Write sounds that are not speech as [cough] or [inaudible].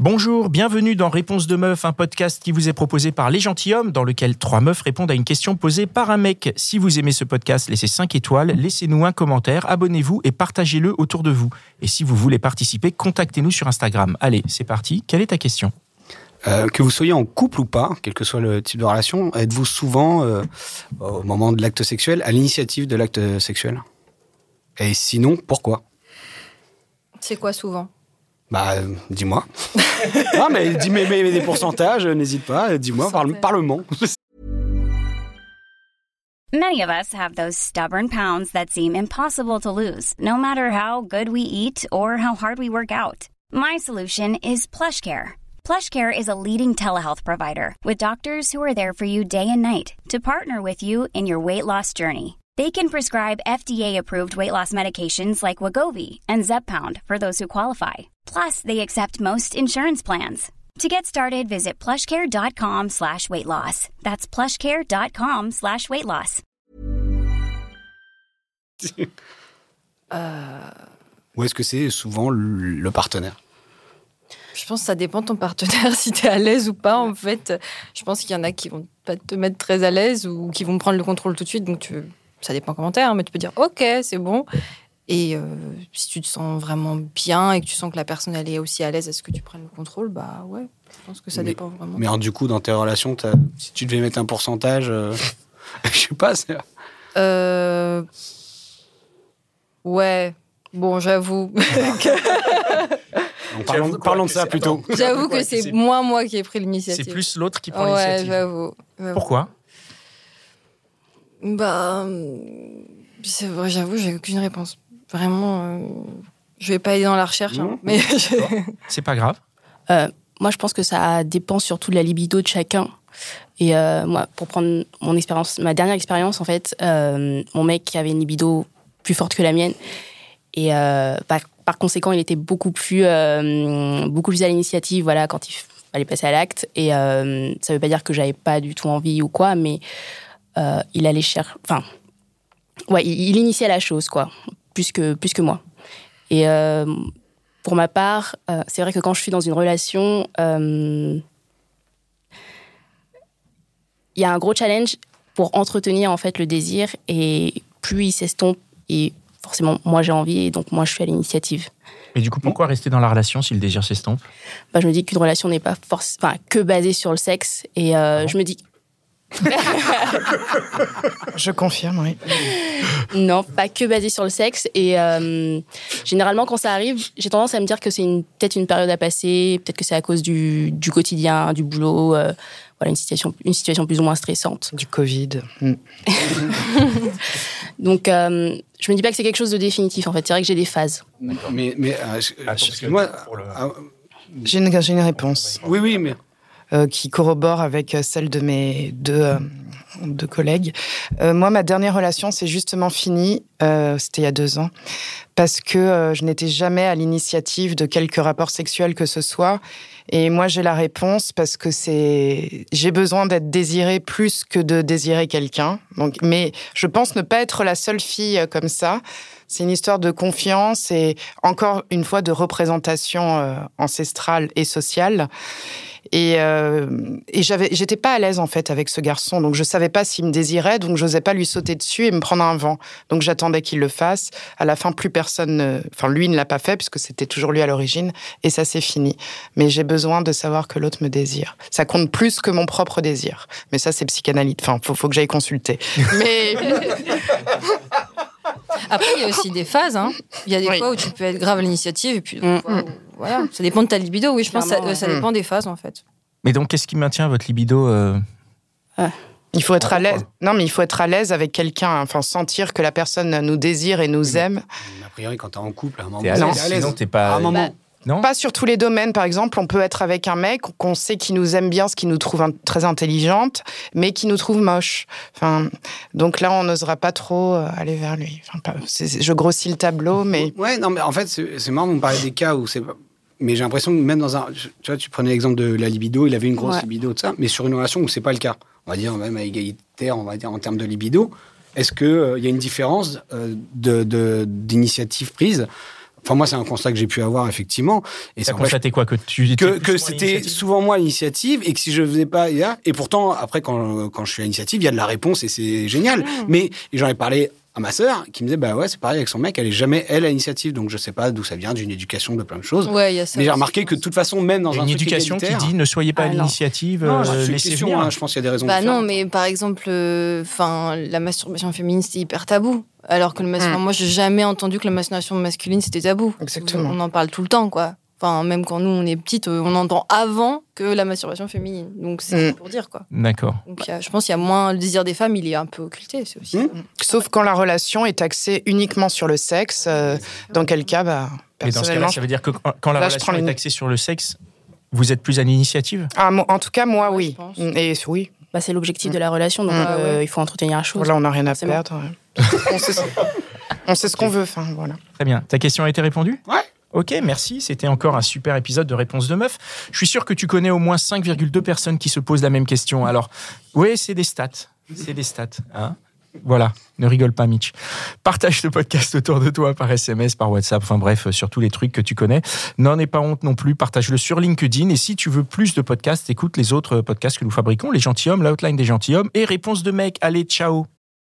Bonjour, bienvenue dans Réponse de Meuf, un podcast qui vous est proposé par Les Gentilhommes, dans lequel trois meufs répondent à une question posée par un mec. Si vous aimez ce podcast, laissez 5 étoiles, laissez-nous un commentaire, abonnez-vous et partagez-le autour de vous. Et si vous voulez participer, contactez-nous sur Instagram. Allez, c'est parti. Quelle est ta question? Euh, que vous soyez en couple ou pas, quel que soit le type de relation, êtes-vous souvent, euh, au moment de l'acte sexuel, à l'initiative de l'acte sexuel? Et sinon, pourquoi? C'est quoi souvent? Bah, euh, dis-moi. non, [laughs] mais dis mais, mais- mais des pourcentages, n'hésite pas, dis-moi, parle, parlement. [laughs] Many of us have those stubborn pounds that seem impossible to lose, no matter how good we eat or how hard we work out. My solution is PlushCare. PlushCare is a leading telehealth provider with doctors who are there for you day and night to partner with you in your weight loss journey. They can prescribe FDA-approved weight loss medications like Wagovi and Zepbound for those who qualify. Plus, they accept most insurance plans. To get started, visit plushcare.com slash weight loss. That's plushcare.com slash weight loss. Ou est-ce que c'est souvent le, le partenaire? Je pense que ça dépend de ton partenaire, [laughs] si tu es à l'aise ou pas. En fait, je pense qu'il y en a qui vont pas te mettre très à l'aise ou qui vont prendre le contrôle tout de suite. Donc, tu... ça dépend comment t'es, hein, mais tu peux dire OK, c'est bon. Et euh, si tu te sens vraiment bien et que tu sens que la personne elle est aussi à l'aise à ce que tu prennes le contrôle, bah ouais, je pense que ça Mais- dépend vraiment. Mais alors, du coup, dans tes relations, si tu devais mettre un pourcentage, euh, [laughs] je sais pas, c'est- Euh... Ouais, bon, j'avoue. [laughs] Parlons, de ça c'est- plutôt. j'avoue que c'est- c'est moins moi qui ai pris C'est l'initiative. plus l'autre qui prend Ouais, l'initiative. Pourquoi? Bah, c'est vrai, j'avoue, j'ai aucune réponse. Vraiment, euh, je vais pas aller dans la recherche, hein, mais je- C'est pas grave. Euh, moi, je pense que ça dépend surtout de la libido de chacun. Et euh, moi, pour prendre mon expérience, ma dernière expérience, en fait, euh, mon mec avait une libido plus forte que la mienne. Et euh, par, par conséquent, il était beaucoup plus, euh, beaucoup plus à l'initiative, voilà, quand il fallait passer à l'acte. Et euh, ça veut pas dire que j'avais pas du tout envie ou quoi, mais euh, il allait chercher. Enfin, ouais, il, il initiait la chose, quoi, plus que, plus que moi. Et euh, pour ma part, euh, c'est vrai que quand je suis dans une relation, il y a un gros challenge pour entretenir en fait le désir et plus il s'estompe et forcément moi j'ai envie et donc moi je suis à l'initiative. Et du coup, pourquoi rester dans la relation si le désir s'estompe? Bah, je me dis qu'une relation n'est pas forc- enfin, que basée sur le sexe et euh, je me dis [laughs] Je confirme, oui. Non, pas que basé sur le sexe. Et euh, généralement, quand ça arrive, j'ai tendance à me dire que c'est une- peut-être une période à passer, peut-être que c'est à cause du, du quotidien, du boulot, euh, voilà, une situation, une situation plus ou moins stressante. Du Covid. Mm. [laughs] Donc, euh, je me dis pas que c'est quelque chose de définitif, en fait. C'est vrai que j'ai des phases. Mais, mais euh, je- Ah, le- ah, J'ai une, j'ai une réponse oui, oui, mais qui corrobore avec euh, celle de mes deux, euh, collègues. Euh, moi, ma dernière relation, c'est justement fini. euh, C'était il y a deux ans. Parce que euh, je n'étais jamais à l'initiative de quelque rapport sexuel que ce soit. Et moi, j'ai la réponse parce que c'est. J'ai besoin d'être désirée plus que de désirer quelqu'un. Donc, mais je pense ne pas être la seule fille euh, comme ça. C'est une histoire de confiance et encore une fois de représentation euh, ancestrale et sociale. Et, euh, et j'avais, j'étais pas à l'aise en fait avec ce garçon, donc je savais pas s'il me désirait, donc j'osais pas lui sauter dessus et me prendre un vent. Donc j'attendais qu'il le fasse. À la fin, plus personne, ne- enfin lui ne l'a pas fait puisque c'était toujours lui à l'origine, et ça c'est fini. Mais j'ai besoin de savoir que l'autre me désire. Ça compte plus que mon propre désir. Mais ça c'est psychanalyse. Enfin, faut, faut que j'aille consulter. [laughs] Mais Après, il y a aussi des phases. hein. Il y a des Oui. fois où tu peux être grave à l'initiative et puis Mm. fois voilà, ça dépend de ta libido. Oui, je pense que ça, dépend des phases en fait. Mais donc, qu'est-ce qui maintient votre libido euh, il faut être Ah, à l'aise. Non, mais il faut être à l'aise avec quelqu'un. Enfin, sentir que la personne nous désire et nous aime. a priori, quand t'es en couple, à un moment, T'es à l'aise, à l'aise. sinon t'es pas- À un moment. Bah, Non Pas sur tous les domaines, par exemple, on peut être avec un mec qu'on sait qui nous aime bien, ce qui nous trouve in- très intelligente, mais qui nous trouve moche. Enfin, donc là, on n'osera pas trop euh, aller vers lui. Enfin, pas- je grossis le tableau, mais Ouais, non, mais en fait, c'est marrant, vous me parlez des cas où c'est. pas- Mais j'ai l'impression que même dans un. Tu vois, tu prenais l'exemple de la libido, il avait une grosse Ouais. libido, de ça, mais sur une relation où c'est pas le cas, on va dire même à égalitaire, on va dire en termes de libido, est-ce qu'il il y a une différence euh, de- de- d'initiative prise Enfin, moi, c'est un constat que j'ai pu avoir, effectivement. Et T'as ça constaté quoi Que, tu que, que c'était souvent moi l'initiative et que si je faisais pas, il y a- et pourtant après quand, quand je suis à l'initiative, il y a de la réponse et c'est génial. Mmh. Mais et j'en ai parlé à ma sœur qui me disait bah ouais c'est pareil avec son mec, elle est jamais elle à l'initiative donc je sais pas d'où ça vient d'une éducation de plein de choses. Ouais, il y a ça. Mais j'ai remarqué que de toute façon même dans un une truc éducation qui dit ne soyez pas à Ah, l'initiative, euh, laissez venir. hein, je pense qu'il y a des raisons Bah non, mais par exemple, euh, enfin, la masturbation féminine, c'est hyper tabou. Alors que le mas- Mm. moi, j'ai jamais entendu que la masturbation masculine, c'était tabou. Exactement. On en parle tout le temps, quoi. Enfin, même quand nous, on est petites, euh, on entend avant que la masturbation féminine. Donc, c'est Mm. pour dire, quoi. D'accord. Donc, a- je pense qu'il y a moins... Le désir des femmes, il est un peu occulté, c'est aussi. Mm. Sauf quand la relation est axée uniquement sur le sexe, euh, dans quel cas, bah, Et dans ce cas-là, personnellement, ça veut dire que quand quand la Là, relation est axée sur le sexe, vous êtes plus à l'initiative? Ah, en tout cas, moi, oui. je pense. Et oui, Bah, c'est l'objectif de la relation, donc Mm. euh, il faut entretenir la chose. voilà, on n'a rien à perdre. ouais. on sait, on sait ce qu'on veut, enfin, voilà. Très bien. Ta question a été répondue? Ouais. Ok, merci. C'était encore un super épisode de Réponse de Meuf. Je suis sûr que tu connais au moins 5,2 personnes qui se posent la même question. Alors, oui, c'est des stats. C'est des stats. Hein voilà, ne rigole pas, Mitch. Partage le podcast autour de toi par SMS, par WhatsApp, enfin bref, sur tous les trucs que tu connais. N'en aie pas honte non plus, partage-le sur LinkedIn. Et si tu veux plus de podcasts, écoute les autres podcasts que nous fabriquons, Les Gentilhommes, l'outline des Gentilhommes et Réponse de Mec. Allez, ciao